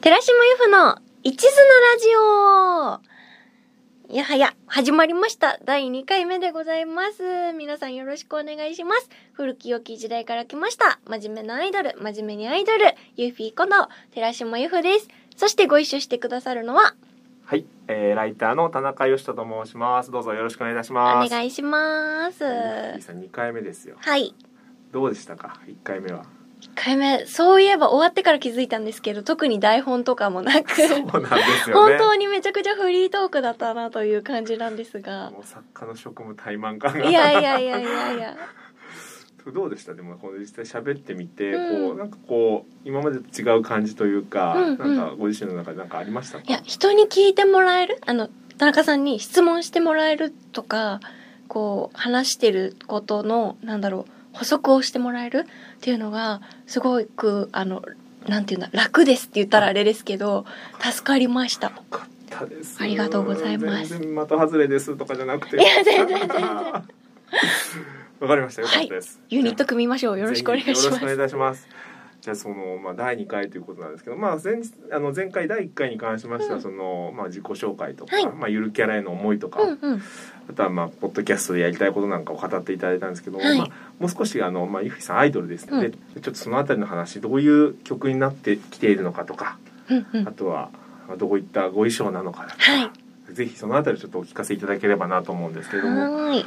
寺島由布の一途なラジオいやはや、始まりました。第2回目でございます。皆さんよろしくお願いします。古き良き時代から来ました。真面目なアイドル、真面目にアイドル、ゆうフィーこと、寺島由布です。そしてご一緒してくださるのは、はい、えー、ライターの田中義人と申します。どうぞよろしくお願いいたしおます。願いします。ゆっきーさん2回目ですよ。はい。どうでしたか ?1 回目は。1回目、そういえば終わってから気づいたんですけど、特に台本とかもなく、そうなんですよね。本当にめちゃくちゃフリートークだったなという感じなんですが。もう作家の職務怠慢感が。いやいやいやいやいや。どうでした？でもこの実際喋ってみて、うんこうなんかこう今までと違う感じというか、うんうんなんかご自身の中で何かありましたか？いや、人に聞いてもらえる？あの、田中さんに質問してもらえるとか、こう、話してることの、なんだろう、補足をしてもらえるっていうのが、すごく、あの、なんていうんだ、楽ですって言ったらあれですけど、助かりました。ありがとうございます全然的外れですとかじゃなくていや全然全然 わかりましたよかったです、ユニット組みましょう。よろしくお願いしまぜひよろしくお願いいす。たします。じゃあそのまあ第2回ということなんですけど、まあ前日あの前回第1回に関しましてはうんその、まあ自己紹介とか、はいまあゆるキャラへの思いとか、うんうん。あとはまあポッドキャストでやりたいことなんかを語っていただいたんですけど、はいまあもう少しあのまあゆふいさんアイドルですので、ちょっとそのあたりの話どういう曲になってきているのかとか、うんうんあ。とはまあどういったご衣装なのかとか、はいぜひそのあたりちょっとお聞かせいただければなと思うんですけれども。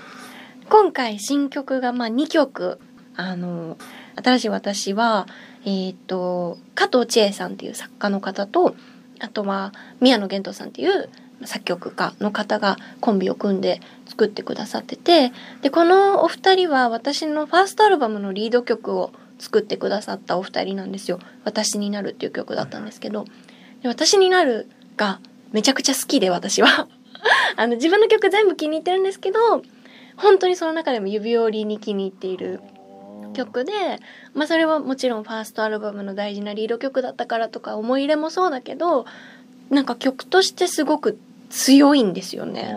今回新曲がまあ2曲。あの、新しい私は、えっ、と、加藤千恵さんっていう作家の方と、あとは宮野源斗さんっていう作曲家の方がコンビを組んで作ってくださってて、で、このお二人は私のファーストアルバムのリード曲を作ってくださったお二人なんですよ。私になるっていう曲だったんですけど、で私になるがめちゃくちゃ好きで私は。あの自分の曲全部気に入ってるんですけど本当にその中でも指折りに気に入っている曲で、まあ、それはもちろんファーストアルバムの大事なリード曲だったからとか思い入れもそうだけどなんか曲としてすごく強いんですよね。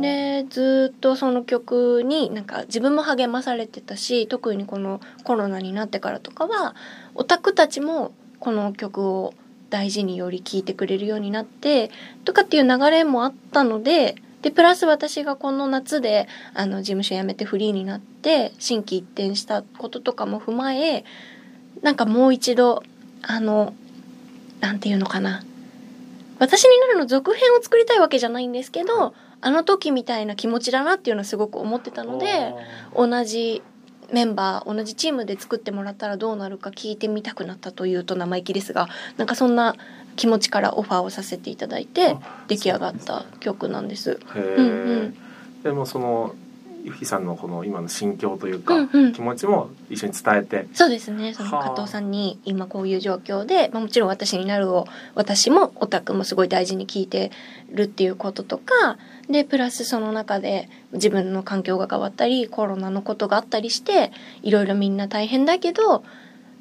でずっとその曲になんか自分も励まされてたし特にこのコロナになってからとかはオタクたちもこの曲を大事により聴いてくれるようになってとかっていう流れもあったのででプラス私がこの夏であの事務所辞めてフリーになって心機一転したこととかも踏まえなんかもう一度あのなんていうのかな。私になるの続編を作りたいわけじゃないんですけどあの時みたいな気持ちだなっていうのはすごく思ってたので同じメンバー同じチームで作ってもらったらどうなるか聞いてみたくなったというと生意気ですがなんかそんな気持ちからオファーをさせていただいて出来上がった曲なんです。へえ、うん。うんでもそのゆふいさんのこの今の心境というか、うんうん。気持ちも一緒に伝えて。そうですね。そのはあ加藤さんに今こういう状況で、まあ、もちろん私になるを私もオタクもすごい大事に聞いてるっていうこととかでプラスその中で自分の環境が変わったりコロナのことがあったりしていろいろみんな大変だけど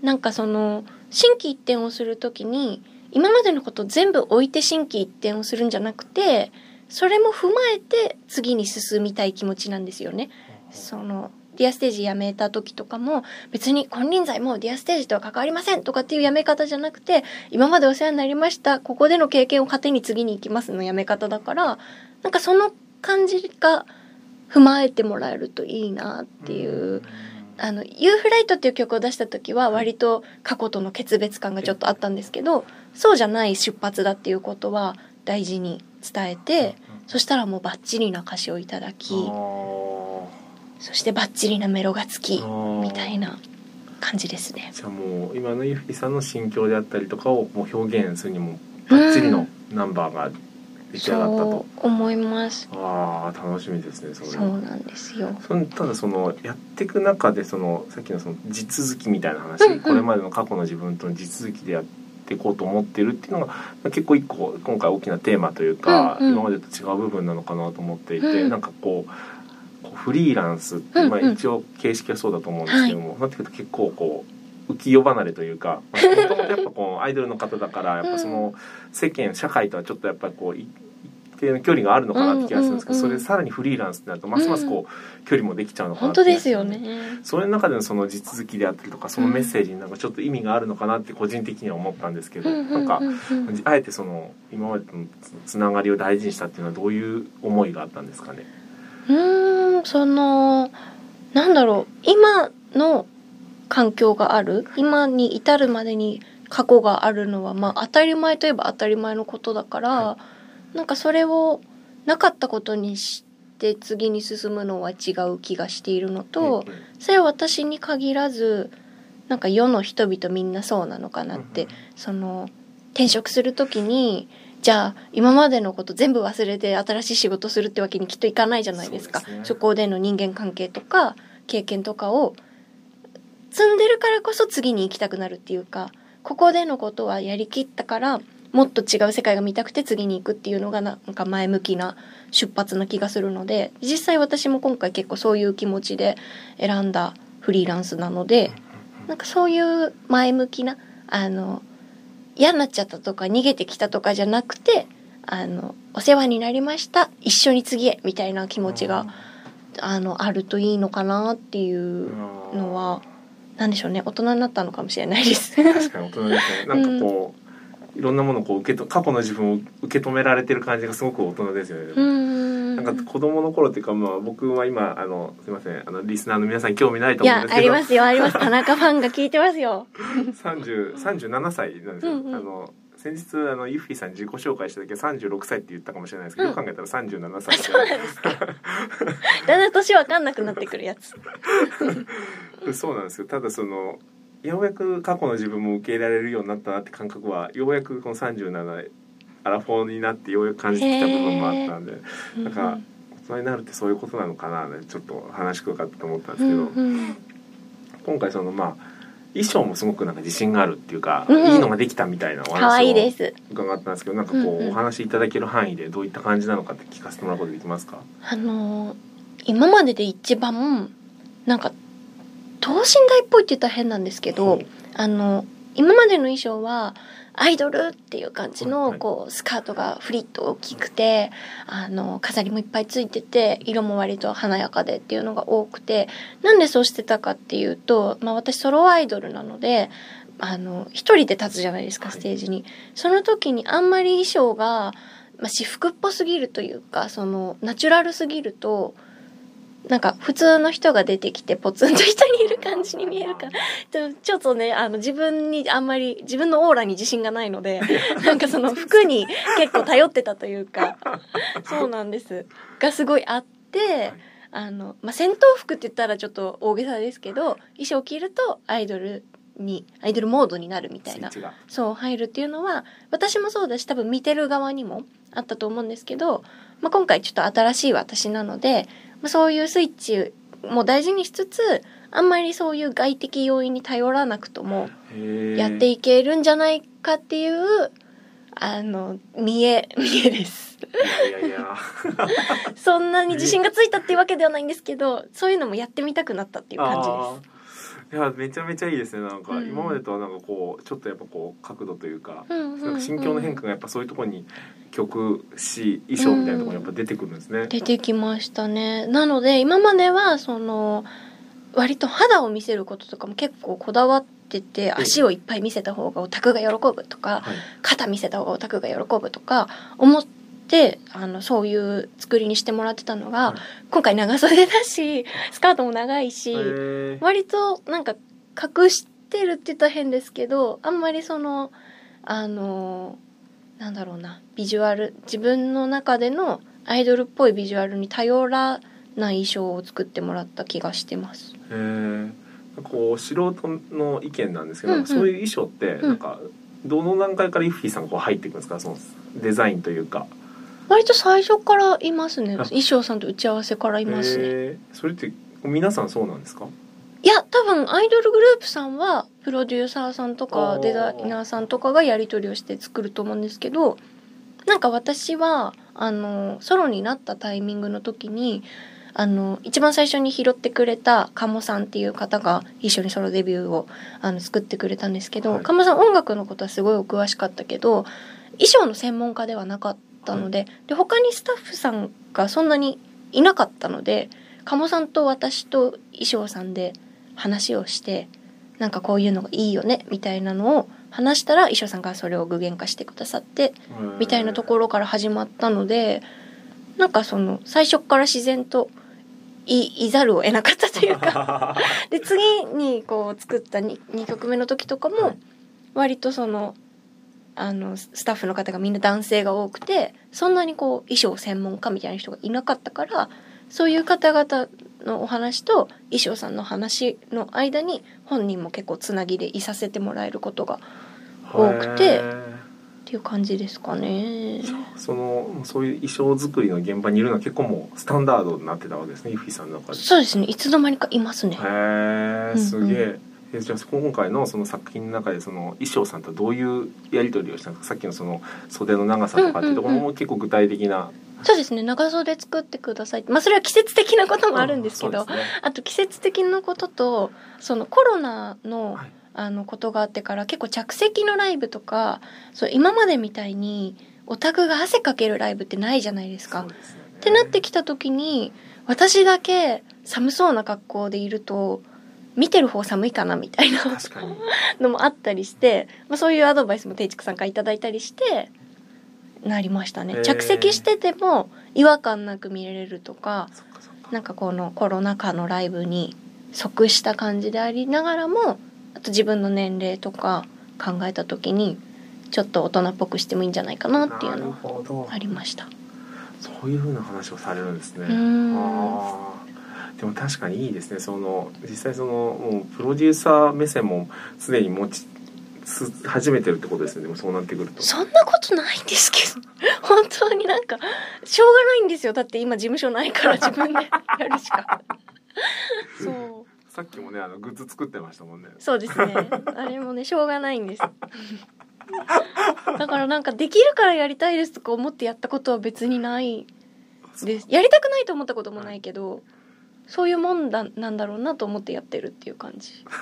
なんかその心機一転をする時に今までのこと全部置いて心機一転をするんじゃなくてそれも踏まえて次に進みたい気持ちなんですよね。そのディアステージ辞めた時とかも別に金輪際もうディアステージとは関わりませんとかっていう辞め方じゃなくて今までお世話になりましたここでの経験を糧に次に行きますの辞め方だからなんかその感じが踏まえてもらえるといいなっていう。あの「ユーフライト」っていう曲を出した時は割と過去との決別感がちょっとあったんですけどそうじゃない出発だっていうことは大事に伝えてそしたらもうバッチリな歌詞をいただきそしてバッチリなメロがつきみたいな感じですね。じゃあもう今のゆふいさんの心境であったりとかをもう表現するにもバッチリのナンバーが出来上がったと、そう思います。ああ楽しみですねそれそうなんですよ。そのただそのやっていく中でそのさっきのその地続きみたいな話、うんうん。これまでの過去の自分との地続きでやっていこうと思ってるっていうのが結構一個今回大きなテーマというか、うんうん。今までと違う部分なのかなと思っていて、うん。なんかこうフリーランスって、まあ、うん。うん一応形式はそうだと思うんですけども、なってくると結構こう浮世離れというか もともとやっぱこうアイドルの方だからやっぱその世間社会とはちょっとやっぱりこうい定の距離があるのかなって気がするんですけど、うんうんうんそれさらにフリーランスになるとますますこう距離もできちゃうのかな本って気が当ですよね。それの中でのその地続きであったりとかそのメッセージになんかちょっと意味があるのかなって個人的には思ったんですけど、なんかうん。あえてその今までとのつつながりを大事にしたっていうのはどういう思いがあったんですかね？うーんそのなんだろう今の環境がある今に至るまでに過去があるのはまあ当たり前といえば当たり前のことだから、はなんかそれをなかったことにして次に進むのは違う気がしているのと、うんうん。それは私に限らずなんか世の人々みんなそうなのかなって、その転職する時にじゃあ今までのこと全部忘れて新しい仕事するってわけにきっといかないじゃないですか。そね。そこでの人間関係とか経験とかを積んでるからこそ次に行きたくなるっていうかここでのことはやりきったからもっと違う世界が見たくて次に行くっていうのがななんか前向きな出発な気がするので実際私も今回結構そういう気持ちで選んだフリーランスなのでなんかそういう前向きなあの嫌になっちゃったとか逃げてきたとかじゃなくてあのお世話になりました一緒に次へみたいな気持ちがあのあるといいのかなっていうのはなんでしょうね大人になったのかもしれないです。確かに大人ですね。なんかこう、いろんなものをこう受けと過去の自分を受け止められてる感じがすごく大人ですよね。うーんなんか子供の頃っていうかまあ僕は今あのすみませんあのリスナーの皆さん興味ないとい思うんですけどやありますよあります田中ファンが聞いてますよ。三十三十七歳なんですよ。うんうんあの先日あのユッフィーさん自己紹介した時は三十六歳って言ったかもしれないですけど、うんよく考えたら三十七歳でそうなんですか。だんだん年わかんなくなってくるやつ。そうなんですよ。ただそのようやく過去の自分も受け入れられるようになったなって感覚はようやくこの三十七アラフォーになってようやく感じてきた部分もあったんで、なんか大人になるってそういうことなのかなってちょっと話聞くかと思ったんですけど、うんうん。今回そのまあ衣装もすごくなんか自信があるっていうか、うんいいのができたみたいなお話をです。伺ったんですけどなんかこう、うんうん。お話しいただける範囲でどういった感じなのかって聞かせてもらうことできますか？あのー今までで一番なんか等身大っぽいって言ったら変なんですけど、はい。あの今までの衣装はアイドルっていう感じのこうスカートがフリッと大きくてあの飾りもいっぱいついてて色も割と華やかでっていうのが多くてなんでそうしてたかっていうと、まあ、私ソロアイドルなのであの一人で立つじゃないですかはいステージに。その時にあんまり衣装が、まあ、私服っぽすぎるというかそのナチュラルすぎるとなんか普通の人が出てきてポツンと一人いる感じに見えるから。ちょっとねあの自分にあんまり自分のオーラに自信がないので なんかその服に結構頼ってたというか。そうなんです。がすごいあってあの、まあ、戦闘服って言ったらちょっと大げさですけど衣装を着るとアイドルにアイドルモードになるみたいな。そう入るっていうのは私もそうだし多分見てる側にもあったと思うんですけど、まあ、今回ちょっと新しい私なので、まあ、そういうスイッチも大事にしつつあんまりそういう外的要因に頼らなくともやっていいけるんじゃないかっていうあの見え 見えです。やいやいや そんなに自信がついたっていうわけではないんですけどそういうのもやってみたくなったっていう感じです。いやめちゃめちゃいいですねなんか、うん。今までとはなんかこうちょっとやっぱこう角度というか、うんうんうん。なんか心境の変化がやっぱそういうところに曲詞衣装みたいなところにやっぱ出てくるんですね、出てきましたね。なので今まではその割と肌を見せることとかも結構こだわってて足をいっぱい見せた方がオタクが喜ぶとかはい。肩見せた方がオタクが喜ぶとか思ってあのそういう作りにしてもらってたのが、はい。今回長袖だしスカートも長いし、割となんか隠してるって言ったら変ですけどあんまりそのあのなんだろうなビジュアル自分の中でのアイドルっぽいビジュアルに頼らない衣装を作ってもらった気がしてます。へー。こう素人の意見なんですけど、うんうん。そういう衣装ってなんかどの段階からイッフィーさんがこう入っていくんですか？そのデザインというか割と最初からいますね。あ。衣装さんと打ち合わせからいますね。へー。それって皆さんそうなんですか？いや多分アイドルグループさんはプロデューサーさんとあかー。デザイナーさんとかがやり取りをして作ると思うんですけどなんか私はあのソロになったタイミングの時にあの一番最初に拾ってくれた鴨さんっていう方が一緒にソロデビューをあの作ってくれたんですけど、はい。鴨さん音楽のことはすごいお詳しかったけど衣装の専門家ではなかったったのでで他にスタッフさんがそんなにいなかったので鴨さんと私と衣装さんで話をしてなんかこういうのがいいよねみたいなのを話したら衣装さんがそれを具現化してくださってみたいなところから始まったのでなんかその最初から自然といいざるを得なかったというか で次にこう作った 2, 2曲目の時とかも割とそのあのスタッフの方がみんな男性が多くてそんなにこう衣装専門家みたいな人がいなかったからそういう方々のお話と衣装さんの話の間に本人も結構つなぎでいさせてもらえることが多くてっていう感じですかね。そのそういう衣装作りの現場にいるのは結構もうスタンダードになってたわけですねイフィさんの中で。そうですねいつの間にかいますね。へえすげえ。うんうんえじゃあ今回のその作品の中でその衣装さんとどういうやり取りをしたんですかさっきのその袖の長さとかっていうところも結構具体的な。そうですね長袖作ってくださいまあそれは季節的なこともあるんですけど、うんね、あと季節的なこととそのコロナの、はい、あのことがあってから結構着席のライブとかそう今までみたいにオタクが汗かけるライブってないじゃないですか。すね、ってなってきた時に私だけ寒そうな格好でいると見てる方寒いかなみたいな。のもあったりして、まあ、そういうアドバイスも定畜さんから頂いたりしてなりましたね。着席してても違和感なく見れるとかなんかこのコロナ禍のライブに即した感じでありながらもあと自分の年齢とか考えた時にちょっと大人っぽくしてもいいんじゃないかなっていうのはありました。そういうふうな話をされるんですねでも確かにいいですね。その実際そのもうプロデューサー目線も常に持ち始めてるってことですね。でもそうなってくると。そんなことないんですけど。本当になんかしょうがないんですよ。だって今事務所ないから自分でやるしか。そう。さっきもねあのグッズ作ってましたもんね。そうですね。あれもねしょうがないんです。だからなんかできるからやりたいですとか思ってやったことは別にないです。やりたくないと思ったこともないけど、はい、そういうもんだなんだろうなと思ってやってるっていう感じ。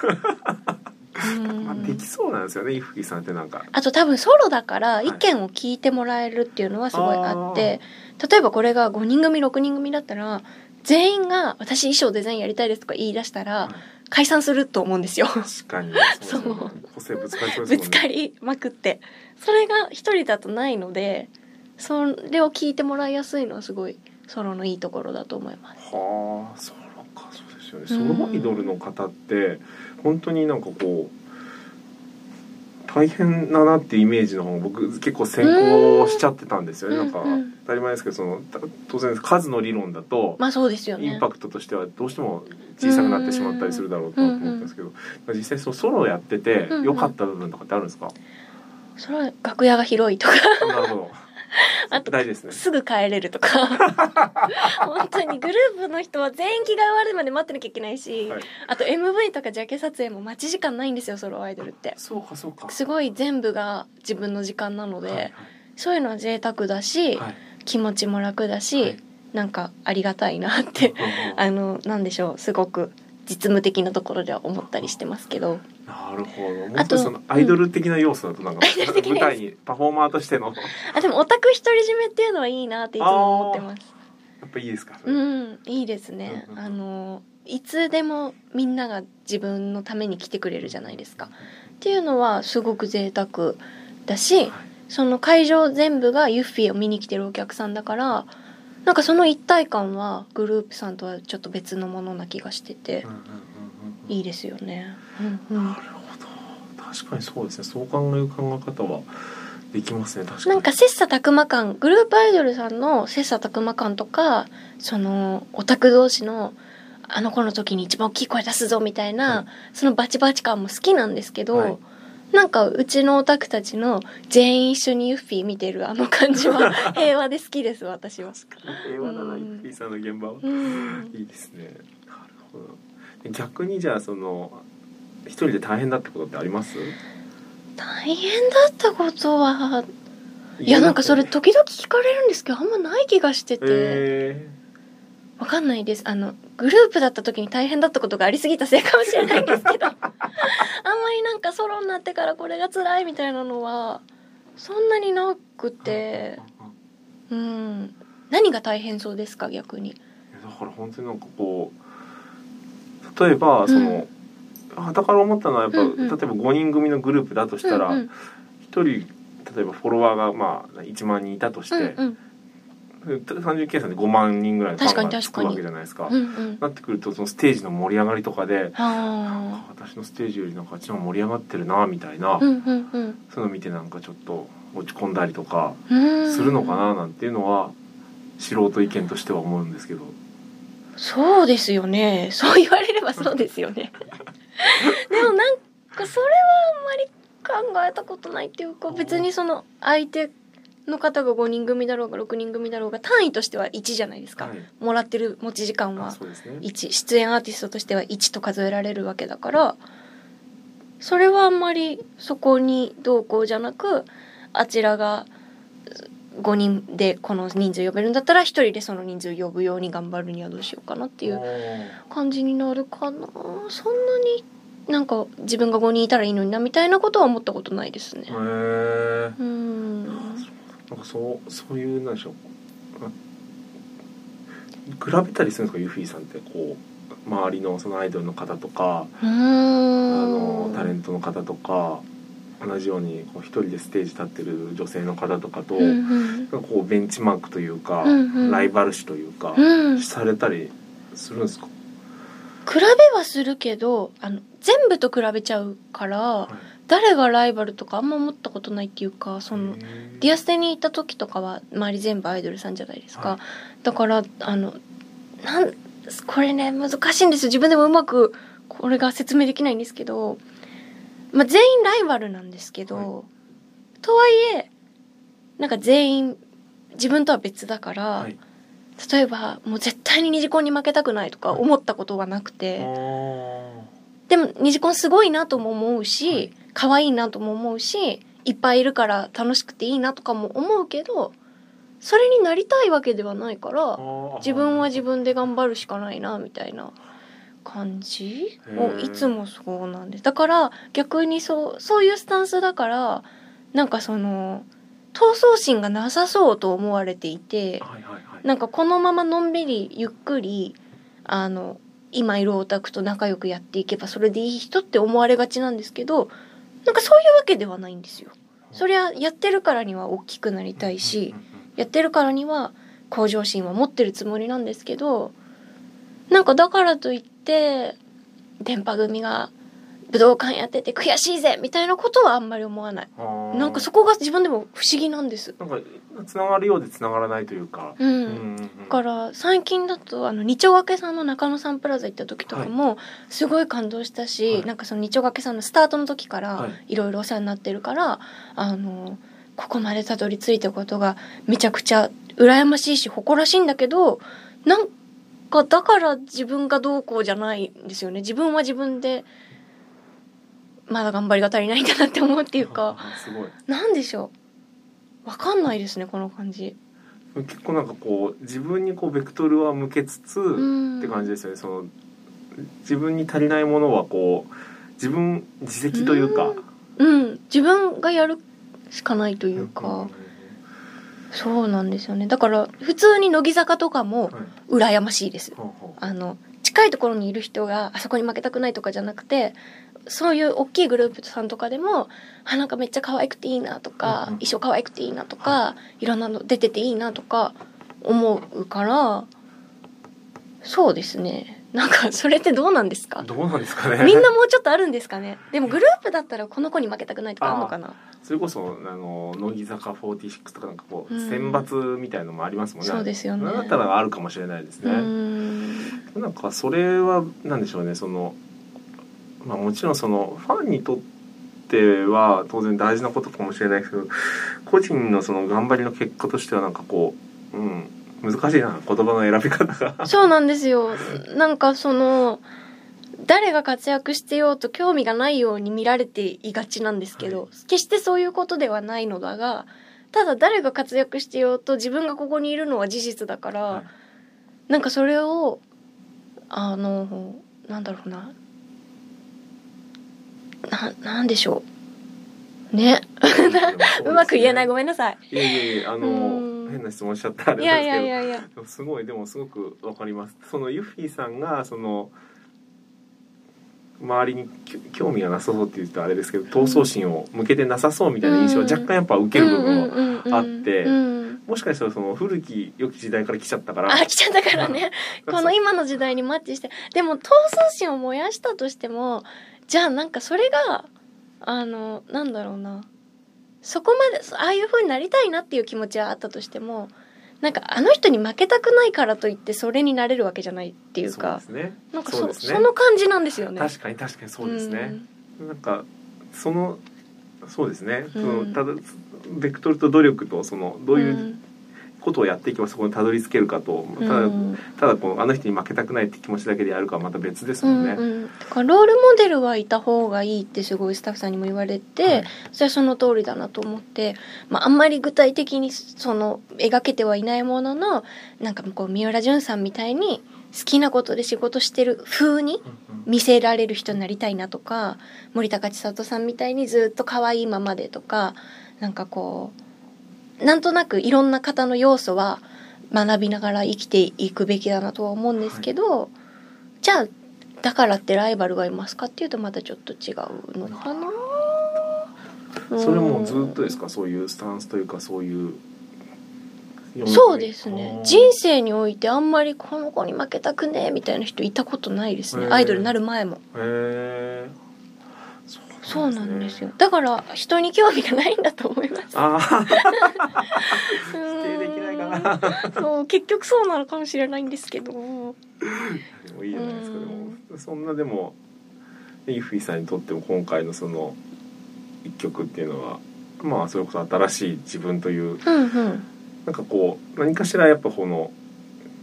まあ、できそうなんですよね伊吹さんってなんか。あと多分ソロだから意見を聞いてもらえるっていうのはすごいあって、はい、例えばこれが5人組6人組だったら全員が「私衣装デザインやりたいです」とか言い出したら、解散すると思うんですよ。確かに。そう、ね、個性ぶつかりそうですね。ぶつかりまくって。それが一人だとないのでそれを聞いてもらいやすいのはすごいソロのいいところだと思います。はあソロかそうですよね。ソロアイドルの方って、本当になんかこう大変だなってイメージの方が僕結構先行しちゃってたんですよね、なんか当たり前ですけどその当然数の理論だと、まあそうですよね、インパクトとしてはどうしても小さくなってしまったりするだろうと思ったんですけど、実際そのソロやってて良かった部分とかってあるんですか、それは楽屋が広いとか。なるほど あと大事ですね。すぐ帰れるとか。本当にグループの人は全員着替え終わるまで待ってなきゃいけないし、はい、あと MV とかジャケ撮影も待ち時間ないんですよソロアイドルって。そうかそうか。すごい全部が自分の時間なので、はいはい、そういうのは贅沢だし、はい、気持ちも楽だし、はい、なんかありがたいなって。あのなんでしょうすごく実務的なところでは思ったりしてますけど。なるほど。もっとそのアイドル的な要素だとなんか、うん、舞台にパフォーマーとしての。あでもオタク独り占めっていうのはいいなっていつも思ってます。やっぱいいですか。うんいいですね。あのいつでもみんなが自分のために来てくれるじゃないですか。っていうのはすごく贅沢だし、はい、その会場全部がユッフィーを見に来てるお客さんだから。なんかその一体感はグループさんとはちょっと別のものな気がしてて、いいですよね。うんうん、なるほど。確かにそうですね。そう考える考え方はできますね。確かに。なんか切磋琢磨感グループアイドルさんの切磋琢磨感とかそのオタク同士のあの子の時に一番大きい声出すぞみたいな、はい、そのバチバチ感も好きなんですけど、はい、なんかうちのオタクたちの全員一緒にユッフィー見てるあの感じは 平和で好きです私は。平和だな、ユッフィーさんの現場は、いいですね。なるほど。逆にじゃあその一人で大変だったことってあります？大変だったことはいやなんかそれ時々聞かれるんですけどあんまない気がしてて、えー、わかんないです。あのグループだった時に大変だったことがありすぎたせいかもしれないんですけど あんまりなんかソロになってからこれが辛いみたいなのはそんなになくてうん。何が大変そうですか逆に？だから本当になんかこう例えばその、はたから思ったのはやっぱ、うんうん。例えば5人組のグループだとしたら、うんうん。1人例えばフォロワーがまあ1万人いたとして、うん単純計算で5万人ぐらいのファンがつくわけじゃないですか。うんうん。なってくるとそのステージの盛り上がりとかで、あ私のステージよりなんかあっちの方が盛り上がってるなみたいな、あうんうんうん。そういうの見てなんかちょっと落ち込んだりとかうん。するのかななんていうのは素人意見としては思うんですけど。そうですよね。そう言われればそうですよね。でもなんかそれはあんまり考えたことないっていうか別にその相手の方が5人組だろうが6人組だろうが単位としては1じゃないですか、はい。もらってる持ち時間あはそうですね。1出演アーティストとしては1と数えられるわけだからそれはあんまりそこにどうこうじゃなくあちらが5人でこの人数呼べるんだったら1人でその人数呼ぶように頑張るにはどうしようかなっていう感じになるかな。そんなになんか自分が5人いたらいいのになみたいなことは思ったことないですね。へえ。うんなんかそうそういうなんでしょう。あ比べたりするんですか？ユフィさんってこう周りのそのアイドルの方とかあん。のタレントの方とか同じようにこう一人でステージ立ってる女性の方とかと、うんうん。こうベンチマークというか、うんうん。ライバル視というか、うん。されたりするんですか、比べはするけどあの全部と比べちゃうからはい誰がライバルとかあんま思ったことないっていうかそのディアステに行った時とかは周り全部アイドルさんじゃないですか、はい。だからあのなんこれね難しいんですよ。自分でもうまくこれが説明できないんですけど、まあ、全員ライバルなんですけど、はとはいえなんか全員自分とは別だから、はい。例えばもう絶対にニジコンに負けたくないとか思ったことはなくて。でもニジコンすごいなとも思うはしい。可愛いなとも思うしいっぱいいるから楽しくていいなとかも思うけどそれになりたいわけではないから自分は自分で頑張るしかないなみたいな感じをいつもそうなんです。だから逆にそうそういうスタンスだからなんかその闘争心がなさそうと思われていてはいはいはい。なんかこのままのんびりゆっくりあの今いるオタクと仲良くやっていけばそれでいい人って思われがちなんですけどなんかそういうわけではないんですよ。そりゃやってるからには大きくなりたいしやってるからには向上心は持ってるつもりなんですけどなんかだからといって電波組が武道館やってて悔しいぜみたいなことはあんまり思わない。なんかそこが自分でも不思議なんです。なんかつながるようでつながらないというか。うん。うんうんうん。だから最近だとあの二丁掛けさんの中野サンプラザ行った時とかもすごい感動したし、はい。なんかその二丁掛けさんのスタートの時かはらい。いろいろお世話になってるから、あのここまでたどり着いたことがめちゃくちゃ羨ましいし誇らしいんだけどなんかだから自分がどうこうじゃないんですよね。自分は自分でまだ頑張りが足りないんだなって思うっていうか。あすごい。なんでしょう。わかんないですねこの感じ。結構なんかこう自分にこうベクトルは向けつつうん。って感じですよね。その自分に足りないものはこう自分自責というか。うん。自分がやるしかないとというか、そうなんですよね。だから普通に乃木坂とかもはい。羨ましいです。あの近いところにいる人があそこに負けたくないとかじゃなくてそういう大きいグループさんとかでもあなんかめっちゃ可愛くていいなとか、うんうん。衣装可愛くていいなとか、い、ろんなの出てていいなとか思うからそうですね。なんかそれってどうなんですか？どうなんですかね。みんなもうちょっとあるんですかね？でもグループだったらこの子に負けたくないとかあるのかな？それこそあの乃木坂46とかなんかこううん。選抜みたいのもありますもんね。そうですよね。だったらあるかもしれないですね。ん。なんかそれはなんでしょうね。そのまあもちろんそのファンにとっては当然大事なことかもしれないですけど個人のその頑張りの結果としてはなんかこううん難しいな言葉の選び方が。そうなんですよ。なんかその誰が活躍してようと興味がないように見られていがちなんですけど、はい。決してそういうことではないのだがただ誰が活躍してようと自分がここにいるのは事実だから、はい。なんかそれをあのなんだろうなななんでしょう。ね。うまく言えない。ごめんなさい。いやいやいやあうの変な質問しちゃった。らあいやいれなんですけど。やいやいやすごいでもすごくわかります。そのユッフィーさんがその周りに興味がなさそうって言うとあれですけど闘争心を向けてなさそうみたいな印象は若干やっぱ受ける部分は、はあってうんもしかしたらその古き良き時代から来ちゃったから。あ来ちゃったからね。この今の時代にマッチして。でも闘争心を燃やしたとしてもじゃあなんかそれがあのなんだろうな。そこまでああいう風になりたいなっていう気持ちはあったとしてもなんかあの人に負けたくないからといってそれになれるわけじゃないっていうかそうですね。なんかそね。その感じなんですよね。確かに確かにそうですね、なんかそのそうですね、そのただベクトルと努力とそのどういうことをやっていけばそこにたどり着けるかと、う。んただうん。ただこのあの人に負けたくないって気持ちだけでやるかはまた別ですもんね。うんうん、だからロールモデルはいた方がいいってすごいスタッフさんにも言われて、はい。それはその通りだなと思って、まあ、あんまり具体的にその描けてはいないもののなんかこう三浦淳さんみたいに好きなことで仕事してる風に見せられる人になりたいなとか森高千里さんみたいにずっと可愛いままでとかなんかこうなんとなくいろんな方の要素は学びながら生きていくべきだなとは思うんですけど、じゃあだからってライバルがいますかっていうとまたちょっと違うのかな。それもずっとですか？そういうスタンスというかそういうそうですね。人生においてあんまりこの子に負けたくねえみたいな人いたことないですね。アイドルになる前も。へえそうなんですよ。だから人に興味がないんだと思います。ああ否 否定できないかな。そう結局そうなのかもしれないんですけど。でもいいじゃないですか。でもそんなでもイフィさんにとっても今回のその一曲っていうのはまあそれこそ新しい自分といううんうん。なんかこう何かしらやっぱこの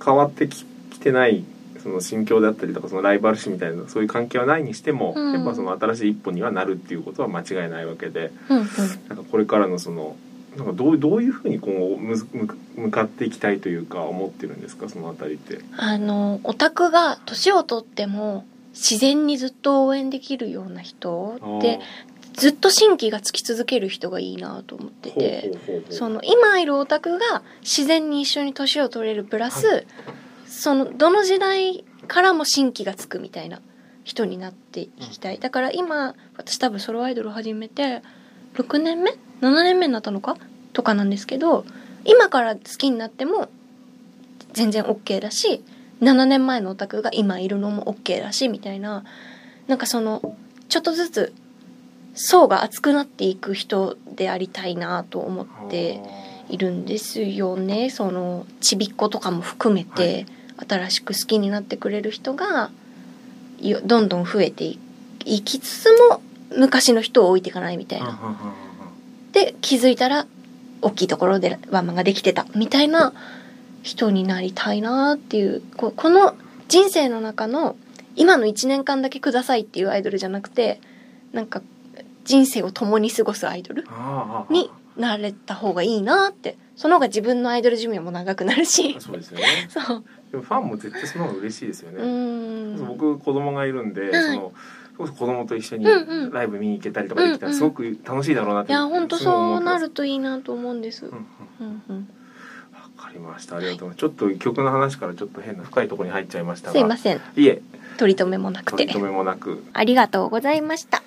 変わってききてないその心境であったりとかそのライバル視みたいなそういう関係はないにしても、うん。やっぱその新しい一歩にはなるっていうことは間違いないわけでうんうん。なんかこれからのそのなんかどうどういうふうに今後むむ向かっていきたいというか思ってるんですか？そのあたりって。あのオタクが年を取っても自然にずっと応援できるような人でずっと新規がつき続ける人がいいなと思っててその今いるオタクが自然に一緒に年を取れるプラス、はそのどの時代からも新規がつくみたいな人になっていきたい。だから今私多分ソロアイドルを始めて6年目？7年目になったのか？とかなんですけど今から好きになっても全然 OK だし7年前のオタクが今いるのも OK だしみたいな。なんかそのちょっとずつ層が厚くなっていく人でありたいなと思っているんですよね。そのちびっ子とかも含めて、新しく好きになってくれる人がよどんどん増えていいきつつも昔の人を置いていかないみたいな。ははははで気づいたら大きいところでワンマンができてたみたいな人になりたいなっていう。ここの人生の中の今の1年間だけくださいっていうアイドルじゃなくてなんか人生を共に過ごすアイドルになれた方がいいなって。その方が自分のアイドル寿命も長くなるし。そうですよね。そう。でもファンも絶対その方が嬉しいですよね、うーん僕子供がいるんで、はいその子供と一緒にうんうん。ライブ見に行けたりとかできたうんうんらすごく楽しいだろうなっていや本当すごい思ってます。そうなるといいなと思うんです、うんうん。うんうん、わかりました。ありがとうございます。ちょっと曲の話からちょっと変な深いところに入っちゃいましたが。すいません。いえ。取り留めもなくて。取り留めもなく。ありがとうございました